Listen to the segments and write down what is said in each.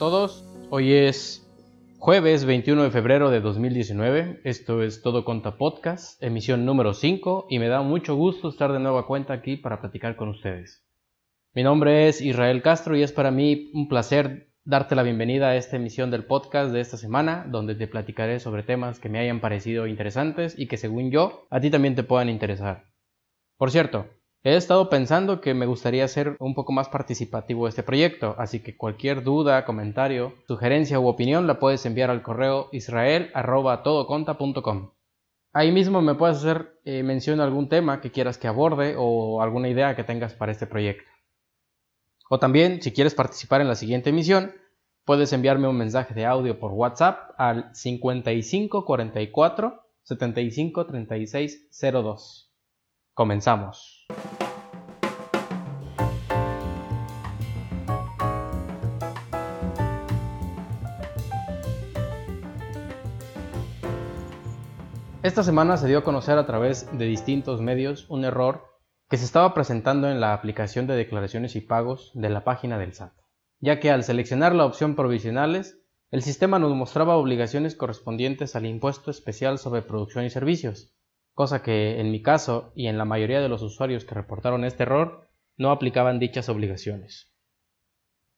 Todos, hoy es jueves 21 de febrero de 2019, esto es Todo Conta Podcast, emisión número 5 y me da mucho gusto estar de nuevo a cuenta aquí para platicar con ustedes. Mi nombre es Israel Castro y es para mí un placer darte la bienvenida a esta emisión del podcast de esta semana, donde te platicaré sobre temas que me hayan parecido interesantes y que según yo a ti también te puedan interesar. Por cierto, he estado pensando que me gustaría ser un poco más participativo de este proyecto, así que cualquier duda, comentario, sugerencia u opinión la puedes enviar al correo israel@todoconta.com. Ahí mismo me puedes hacer eh, mención a algún tema que quieras que aborde o alguna idea que tengas para este proyecto. O también, si quieres participar en la siguiente emisión, puedes enviarme un mensaje de audio por WhatsApp al 5544 75 36 02. Comenzamos. Esta semana se dio a conocer a través de distintos medios un error que se estaba presentando en la aplicación de declaraciones y pagos de la página del SAT, ya que al seleccionar la opción provisionales, el sistema nos mostraba obligaciones correspondientes al impuesto especial sobre producción y servicios, cosa que en mi caso y en la mayoría de los usuarios que reportaron este error no aplicaban dichas obligaciones.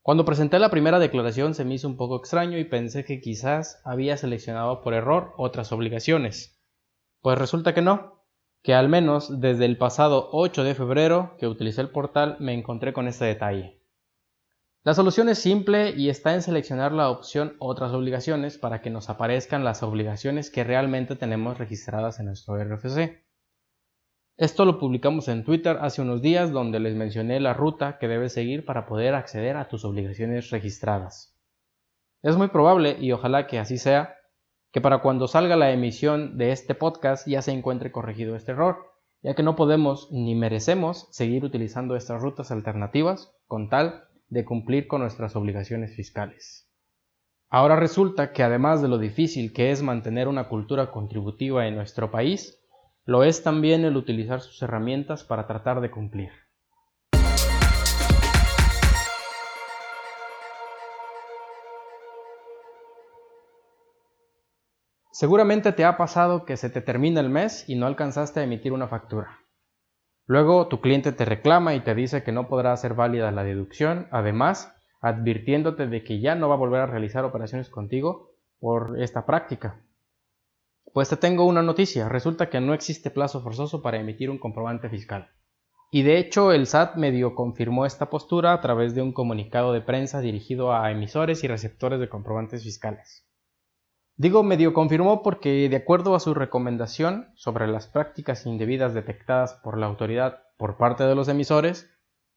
Cuando presenté la primera declaración se me hizo un poco extraño y pensé que quizás había seleccionado por error otras obligaciones. Pues resulta que no, que al menos desde el pasado 8 de febrero que utilicé el portal me encontré con este detalle. La solución es simple y está en seleccionar la opción Otras obligaciones para que nos aparezcan las obligaciones que realmente tenemos registradas en nuestro RFC. Esto lo publicamos en Twitter hace unos días donde les mencioné la ruta que debes seguir para poder acceder a tus obligaciones registradas. Es muy probable, y ojalá que así sea, que para cuando salga la emisión de este podcast ya se encuentre corregido este error, ya que no podemos ni merecemos seguir utilizando estas rutas alternativas con tal de cumplir con nuestras obligaciones fiscales. Ahora resulta que además de lo difícil que es mantener una cultura contributiva en nuestro país, lo es también el utilizar sus herramientas para tratar de cumplir. Seguramente te ha pasado que se te termina el mes y no alcanzaste a emitir una factura. Luego tu cliente te reclama y te dice que no podrá hacer válida la deducción, además advirtiéndote de que ya no va a volver a realizar operaciones contigo por esta práctica. Pues te tengo una noticia, resulta que no existe plazo forzoso para emitir un comprobante fiscal. Y de hecho el SAT medio confirmó esta postura a través de un comunicado de prensa dirigido a emisores y receptores de comprobantes fiscales. Digo medio confirmó porque, de acuerdo a su recomendación sobre las prácticas indebidas detectadas por la autoridad por parte de los emisores,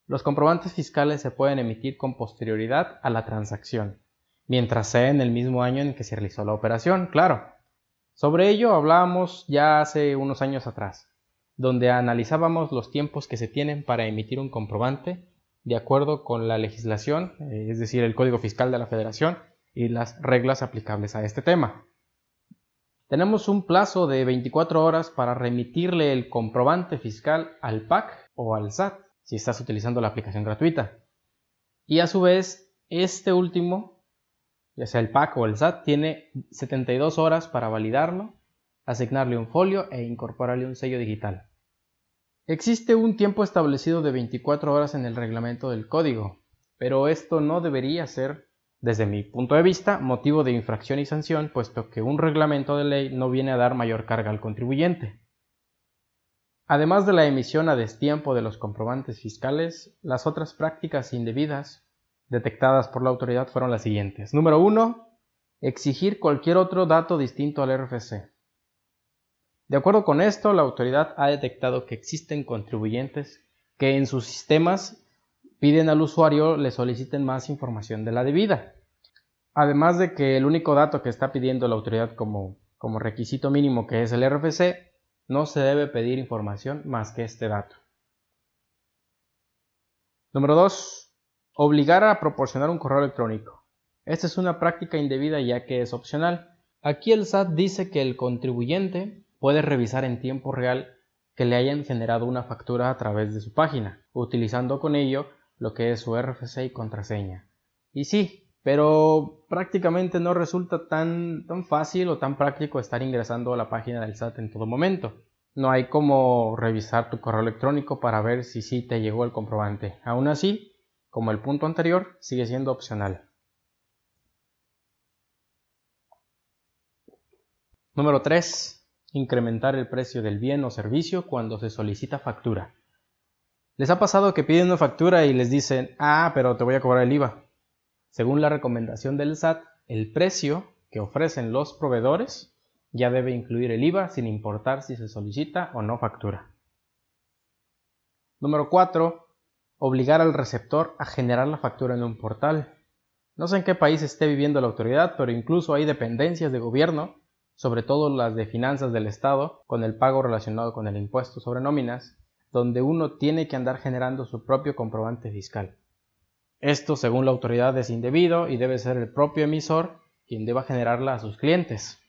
los comprobantes fiscales se pueden emitir con posterioridad a la transacción, mientras sea en el mismo año en que se realizó la operación, claro. Sobre ello hablábamos ya hace unos años atrás, donde analizábamos los tiempos que se tienen para emitir un comprobante de acuerdo con la legislación, eh, es decir, el Código Fiscal de la Federación, y las reglas aplicables a este tema. Tenemos un plazo de 24 horas para remitirle el comprobante fiscal al PAC o al SAT, si estás utilizando la aplicación gratuita. Y a su vez, este último, ya sea el PAC o el SAT, tiene 72 horas para validarlo, asignarle un folio e incorporarle un sello digital. Existe un tiempo establecido de 24 horas en el reglamento del código, pero esto no debería ser desde mi punto de vista, motivo de infracción y sanción, puesto que un reglamento de ley no viene a dar mayor carga al contribuyente. Además de la emisión a destiempo de los comprobantes fiscales, las otras prácticas indebidas detectadas por la autoridad fueron las siguientes. Número 1. Exigir cualquier otro dato distinto al RFC. De acuerdo con esto, la autoridad ha detectado que existen contribuyentes que en sus sistemas piden al usuario le soliciten más información de la debida. Además de que el único dato que está pidiendo la autoridad como, requisito mínimo, que es el RFC, no se debe pedir información más que este dato. Número 2. Obligar a proporcionar un correo electrónico. Esta es una práctica indebida ya que es opcional. Aquí el SAT dice que el contribuyente puede revisar en tiempo real que le hayan generado una factura a través de su página, utilizando con ello lo que es su RFC y contraseña. Y sí, pero prácticamente no resulta tan, tan fácil o tan práctico estar ingresando a la página del SAT en todo momento. No hay como revisar tu correo electrónico para ver si sí te llegó el comprobante. Aún así, como el punto anterior, sigue siendo opcional. Número 3. Incrementar el precio del bien o servicio cuando se solicita factura. ¿Les ha pasado que piden una factura y les dicen, ah, pero te voy a cobrar el IVA? Según la recomendación del SAT, el precio que ofrecen los proveedores ya debe incluir el IVA sin importar si se solicita o no factura. Número 4. Obligar al receptor a generar la factura en un portal. No sé en qué país esté viviendo la autoridad, pero incluso hay dependencias de gobierno, sobre todo las de finanzas del Estado, con el pago relacionado con el impuesto sobre nóminas, donde uno tiene que andar generando su propio comprobante fiscal. Esto, según la autoridad, es indebido y debe ser el propio emisor quien deba generarla a sus clientes.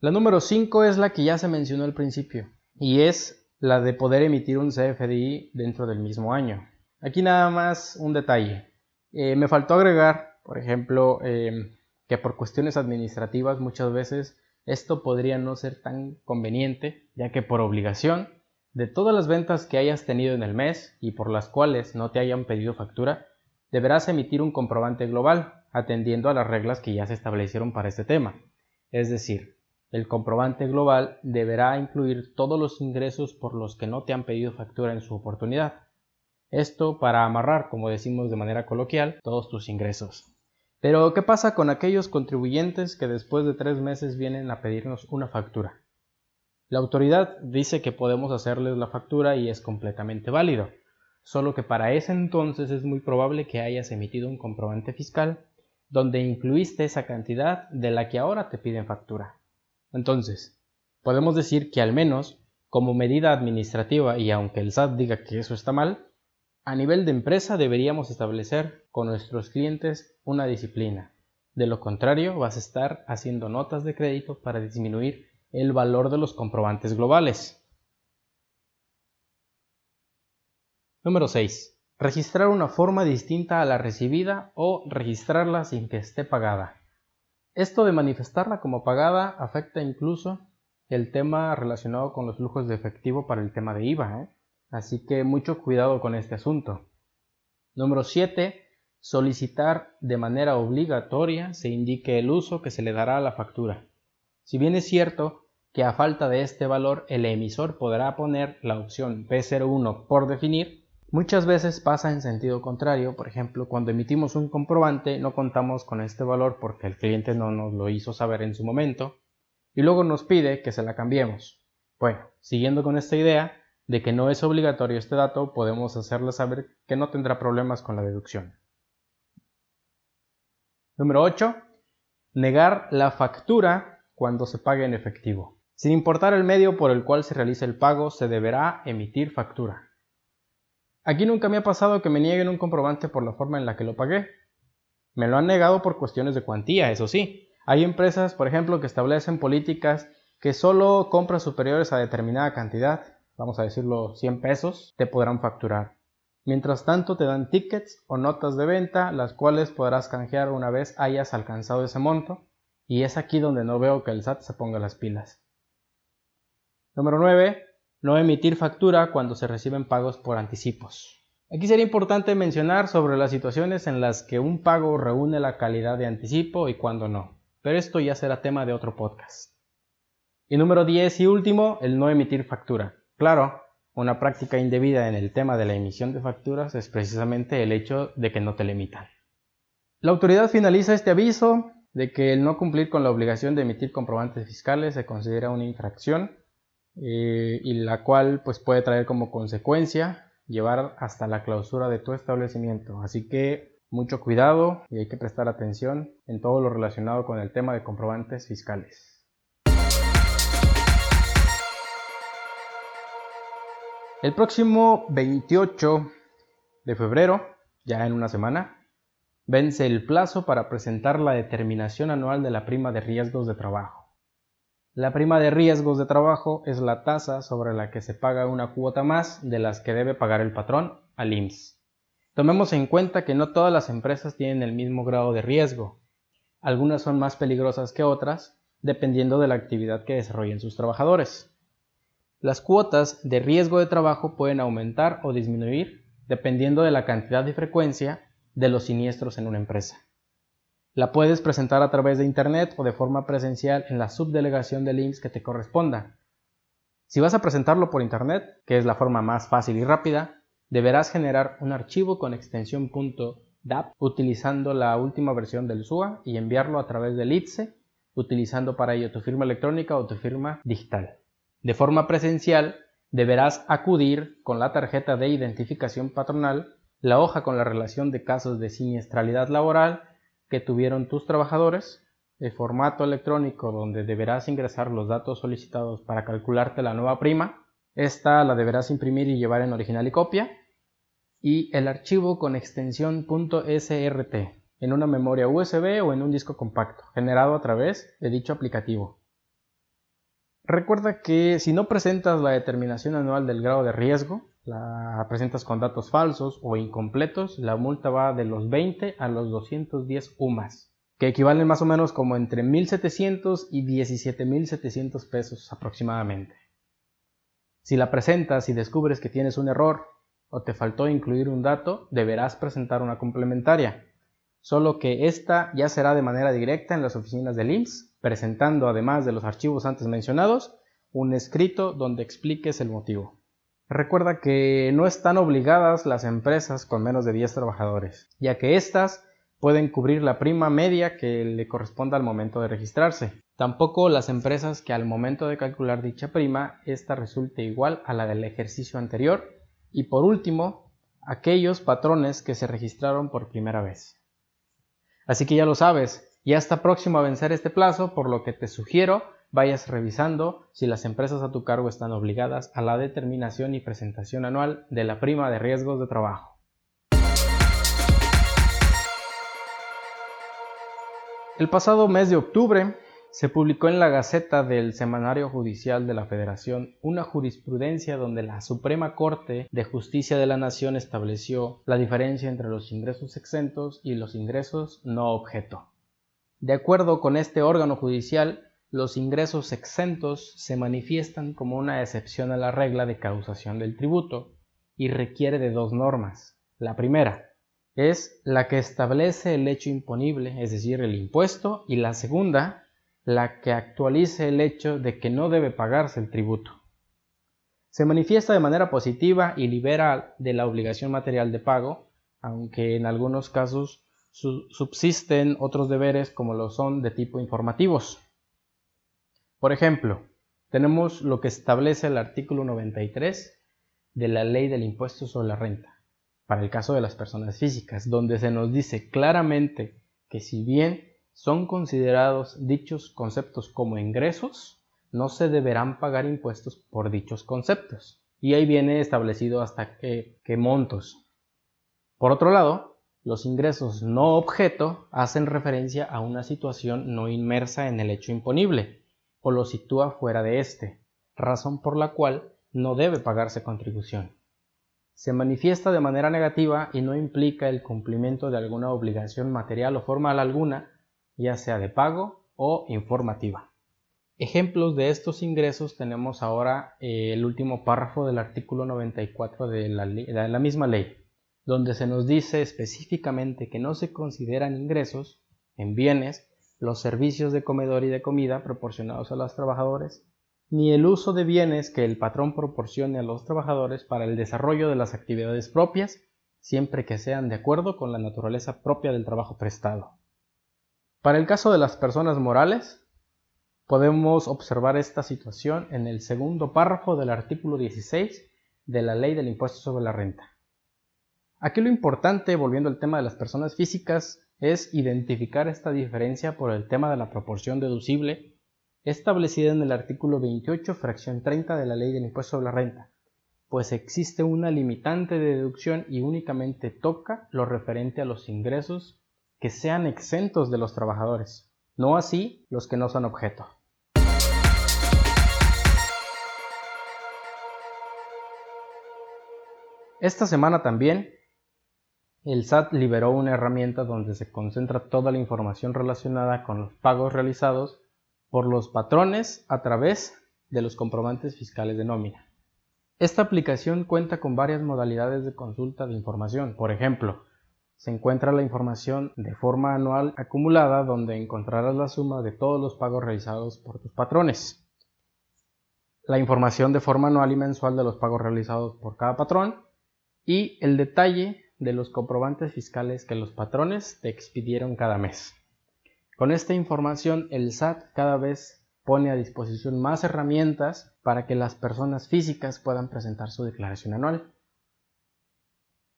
La número 5 es la que ya se mencionó al principio, y es la de poder emitir un CFDI dentro del mismo año. Aquí nada más un detalle. Eh, me faltó agregar, por ejemplo, eh, que por cuestiones administrativas muchas veces esto podría no ser tan conveniente, ya que por obligación de todas las ventas que hayas tenido en el mes y por las cuales no te hayan pedido factura, deberás emitir un comprobante global, atendiendo a las reglas que ya se establecieron para este tema. Es decir, el comprobante global deberá incluir todos los ingresos por los que no te han pedido factura en su oportunidad. Esto para amarrar, como decimos de manera coloquial, todos tus ingresos. Pero, ¿qué pasa con aquellos contribuyentes que después de tres meses vienen a pedirnos una factura? La autoridad dice que podemos hacerles la factura y es completamente válido, solo que para ese entonces es muy probable que hayas emitido un comprobante fiscal donde incluiste esa cantidad de la que ahora te piden factura. Entonces, podemos decir que al menos, como medida administrativa y aunque el SAT diga que eso está mal, a nivel de empresa deberíamos establecer con nuestros clientes una disciplina. De lo contrario, vas a estar haciendo notas de crédito para disminuir el valor de los comprobantes globales. Número 6. Registrar una forma distinta a la recibida o registrarla sin que esté pagada. Esto de manifestarla como pagada afecta incluso el tema relacionado con los flujos de efectivo para el tema de IVA, ¿eh? así que mucho cuidado con este asunto. Número 7. Solicitar de manera obligatoria se indique el uso que se le dará a la factura. Si bien es cierto que a falta de este valor el emisor podrá poner la opción P01 por definir, muchas veces pasa en sentido contrario, por ejemplo, cuando emitimos un comprobante no contamos con este valor porque el cliente no nos lo hizo saber en su momento y luego nos pide que se la cambiemos. Bueno, siguiendo con esta idea de que no es obligatorio este dato, podemos hacerle saber que no tendrá problemas con la deducción. Número 8. Negar la factura cuando se pague en efectivo. Sin importar el medio por el cual se realice el pago, se deberá emitir factura. Aquí nunca me ha pasado que me nieguen un comprobante por la forma en la que lo pagué. Me lo han negado por cuestiones de cuantía, eso sí. Hay empresas, por ejemplo, que establecen políticas que solo compras superiores a determinada cantidad, vamos a decirlo 100 pesos, te podrán facturar. Mientras tanto te dan tickets o notas de venta, las cuales podrás canjear una vez hayas alcanzado ese monto y es aquí donde no veo que el SAT se ponga las pilas. Número 9. No emitir factura cuando se reciben pagos por anticipos. Aquí sería importante mencionar sobre las situaciones en las que un pago reúne la calidad de anticipo y cuando no, pero esto ya será tema de otro podcast. Y número 10 y último, el no emitir factura. Claro, una práctica indebida en el tema de la emisión de facturas es precisamente el hecho de que no te limitan. La autoridad finaliza este aviso de que el no cumplir con la obligación de emitir comprobantes fiscales se considera una infracción eh, y la cual pues puede traer como consecuencia llevar hasta la clausura de tu establecimiento. Así que mucho cuidado y hay que prestar atención en todo lo relacionado con el tema de comprobantes fiscales. El próximo 28 de febrero, ya en una semana, vence el plazo para presentar la determinación anual de la prima de riesgos de trabajo. La prima de riesgos de trabajo es la tasa sobre la que se paga una cuota más de las que debe pagar el patrón al IMSS. Tomemos en cuenta que no todas las empresas tienen el mismo grado de riesgo. Algunas son más peligrosas que otras, dependiendo de la actividad que desarrollen sus trabajadores. Las cuotas de riesgo de trabajo pueden aumentar o disminuir dependiendo de la cantidad y frecuencia de los siniestros en una empresa. La puedes presentar a través de Internet o de forma presencial en la subdelegación del IMSS que te corresponda. Si vas a presentarlo por Internet, que es la forma más fácil y rápida, deberás generar un archivo con extensión .dap utilizando la última versión del SUA y enviarlo a través del ITSE utilizando para ello tu firma electrónica o tu firma digital. De forma presencial, deberás acudir con la tarjeta de identificación patronal, la hoja con la relación de casos de siniestralidad laboral que tuvieron tus trabajadores, el formato electrónico donde deberás ingresar los datos solicitados para calcularte la nueva prima, esta la deberás imprimir y llevar en original y copia, y el archivo con extensión .srt en una memoria USB o en un disco compacto, generado a través de dicho aplicativo. Recuerda que si no presentas la determinación anual del grado de riesgo, la presentas con datos falsos o incompletos, la multa va de los 20 a los 210 UMAS, que equivalen más o menos como entre 1.700 y 17.700 pesos aproximadamente. Si la presentas y descubres que tienes un error o te faltó incluir un dato, deberás presentar una complementaria, solo que esta ya será de manera directa en las oficinas del IMSS, presentando además de los archivos antes mencionados, un escrito donde expliques el motivo. Recuerda que no están obligadas las empresas con menos de 10 trabajadores, ya que éstas pueden cubrir la prima media que le corresponda al momento de registrarse. Tampoco las empresas que al momento de calcular dicha prima, esta resulte igual a la del ejercicio anterior. Y por último, aquellos patrones que se registraron por primera vez. Así que ya lo sabes, ya está próximo a vencer este plazo, por lo que te sugiero vayas revisando si las empresas a tu cargo están obligadas a la determinación y presentación anual de la prima de riesgos de trabajo. El pasado mes de octubre se publicó en la Gaceta del Semanario Judicial de la Federación una jurisprudencia donde la Suprema Corte de Justicia de la Nación estableció la diferencia entre los ingresos exentos y los ingresos no objeto. De acuerdo con este órgano judicial, los ingresos exentos se manifiestan como una excepción a la regla de causación del tributo y requiere de dos normas. La primera es la que establece el hecho imponible, es decir, el impuesto, y la segunda, la que actualice el hecho de que no debe pagarse el tributo. Se manifiesta de manera positiva y libera de la obligación material de pago, aunque en algunos casos subsisten otros deberes como lo son de tipo informativos. Por ejemplo, tenemos lo que establece el artículo 93 de la ley del impuesto sobre la renta, para el caso de las personas físicas, donde se nos dice claramente que si bien son considerados dichos conceptos como ingresos, no se deberán pagar impuestos por dichos conceptos. Y ahí viene establecido hasta qué, montos. Por otro lado, los ingresos no objeto hacen referencia a una situación no inmersa en el hecho imponible, o lo sitúa fuera de éste, razón por la cual no debe pagarse contribución. Se manifiesta de manera negativa y no implica el cumplimiento de alguna obligación material o formal alguna, ya sea de pago o informativa. Ejemplos de estos ingresos tenemos ahora eh, el último párrafo del artículo 94 de la, de la misma ley, donde se nos dice específicamente que no se consideran ingresos en bienes los servicios de comedor y de comida proporcionados a los trabajadores, ni el uso de bienes que el patrón proporcione a los trabajadores para el desarrollo de las actividades propias, siempre que sean de acuerdo con la naturaleza propia del trabajo prestado. Para el caso de las personas morales, podemos observar esta situación en el segundo párrafo del artículo 16 de la Ley del Impuesto sobre la Renta. Aquí lo importante, volviendo al tema de las personas físicas, es identificar esta diferencia por el tema de la proporción deducible establecida en el artículo 28, fracción 30 de la Ley del Impuesto sobre la Renta, pues existe una limitante de deducción y únicamente toca lo referente a los ingresos que sean exentos de los trabajadores, no así los que no son objeto. Esta semana también el SAT liberó una herramienta donde se concentra toda la información relacionada con los pagos realizados por los patrones a través de los comprobantes fiscales de nómina. Esta aplicación cuenta con varias modalidades de consulta de información. Por ejemplo, se encuentra la información de forma anual acumulada donde encontrarás la suma de todos los pagos realizados por tus patrones. La información de forma anual y mensual de los pagos realizados por cada patrón y el detalle de los comprobantes fiscales que los patrones te expidieron cada mes. Con esta información el SAT cada vez pone a disposición más herramientas para que las personas físicas puedan presentar su declaración anual.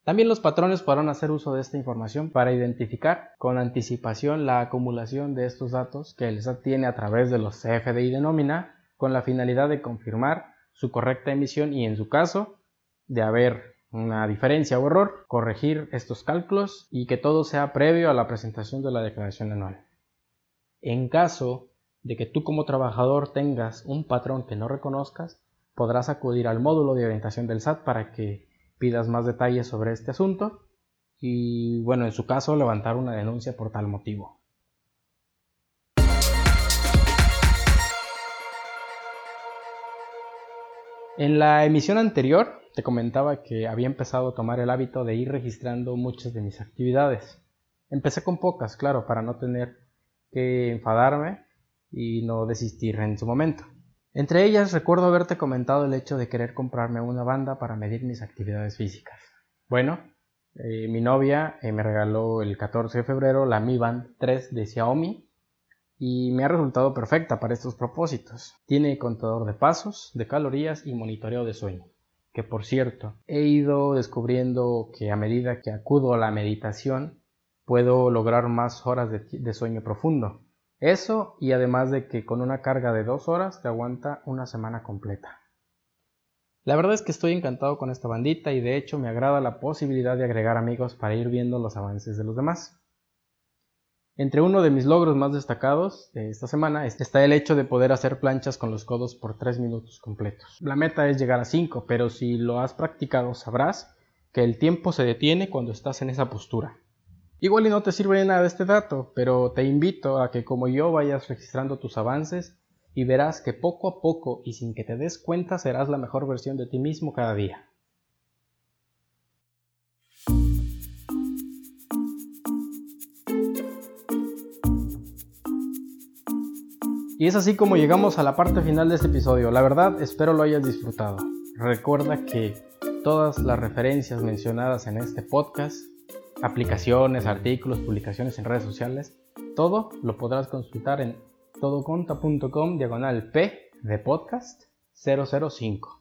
También los patrones podrán hacer uso de esta información para identificar con anticipación la acumulación de estos datos que el SAT tiene a través de los CFDI de nómina con la finalidad de confirmar su correcta emisión y en su caso de haber una diferencia o error, corregir estos cálculos y que todo sea previo a la presentación de la declaración anual. En caso de que tú como trabajador tengas un patrón que no reconozcas, podrás acudir al módulo de orientación del SAT para que pidas más detalles sobre este asunto y, bueno, en su caso, levantar una denuncia por tal motivo. En la emisión anterior te comentaba que había empezado a tomar el hábito de ir registrando muchas de mis actividades. Empecé con pocas, claro, para no tener que enfadarme y no desistir en su momento. Entre ellas recuerdo haberte comentado el hecho de querer comprarme una banda para medir mis actividades físicas. Bueno, eh, mi novia eh, me regaló el 14 de febrero la Mi Band 3 de Xiaomi y me ha resultado perfecta para estos propósitos. Tiene contador de pasos, de calorías y monitoreo de sueño. Que por cierto, he ido descubriendo que a medida que acudo a la meditación puedo lograr más horas de sueño profundo. Eso y además de que con una carga de dos horas te aguanta una semana completa. La verdad es que estoy encantado con esta bandita y de hecho me agrada la posibilidad de agregar amigos para ir viendo los avances de los demás. Entre uno de mis logros más destacados de esta semana está el hecho de poder hacer planchas con los codos por 3 minutos completos. La meta es llegar a 5, pero si lo has practicado sabrás que el tiempo se detiene cuando estás en esa postura. Igual y no te sirve de nada este dato, pero te invito a que como yo vayas registrando tus avances y verás que poco a poco y sin que te des cuenta serás la mejor versión de ti mismo cada día. Y es así como llegamos a la parte final de este episodio. La verdad, espero lo hayas disfrutado. Recuerda que todas las referencias mencionadas en este podcast aplicaciones, artículos, publicaciones en redes sociales, todo lo podrás consultar en todoconta.com diagonal P de podcast 005.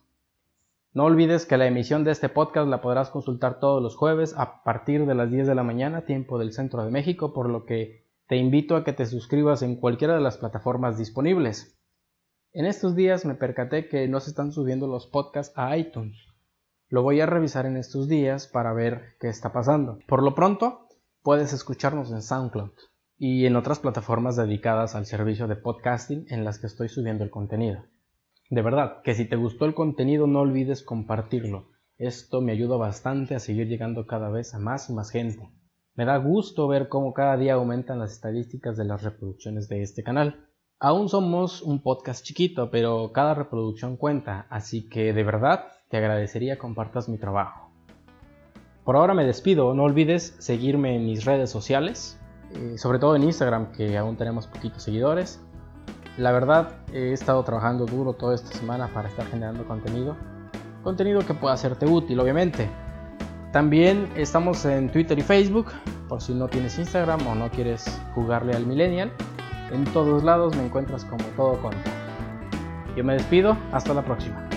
No olvides que la emisión de este podcast la podrás consultar todos los jueves a partir de las 10 de la mañana, tiempo del centro de México, por lo que te invito a que te suscribas en cualquiera de las plataformas disponibles. En estos días me percaté que no se están subiendo los podcasts a iTunes. Lo voy a revisar en estos días para ver qué está pasando. Por lo pronto, puedes escucharnos en SoundCloud y en otras plataformas dedicadas al servicio de podcasting en las que estoy subiendo el contenido. De verdad, que si te gustó el contenido no olvides compartirlo. Esto me ayuda bastante a seguir llegando cada vez a más y más gente. Me da gusto ver cómo cada día aumentan las estadísticas de las reproducciones de este canal. Aún somos un podcast chiquito, pero cada reproducción cuenta, así que de verdad te agradecería compartas mi trabajo. Por ahora me despido, no olvides seguirme en mis redes sociales, eh, sobre todo en Instagram que aún tenemos poquitos seguidores. La verdad he estado trabajando duro toda esta semana para estar generando contenido, contenido que pueda hacerte útil obviamente. También estamos en Twitter y Facebook, por si no tienes Instagram o no quieres jugarle al millennial. En todos lados me encuentras como todo conto. Yo me despido, hasta la próxima.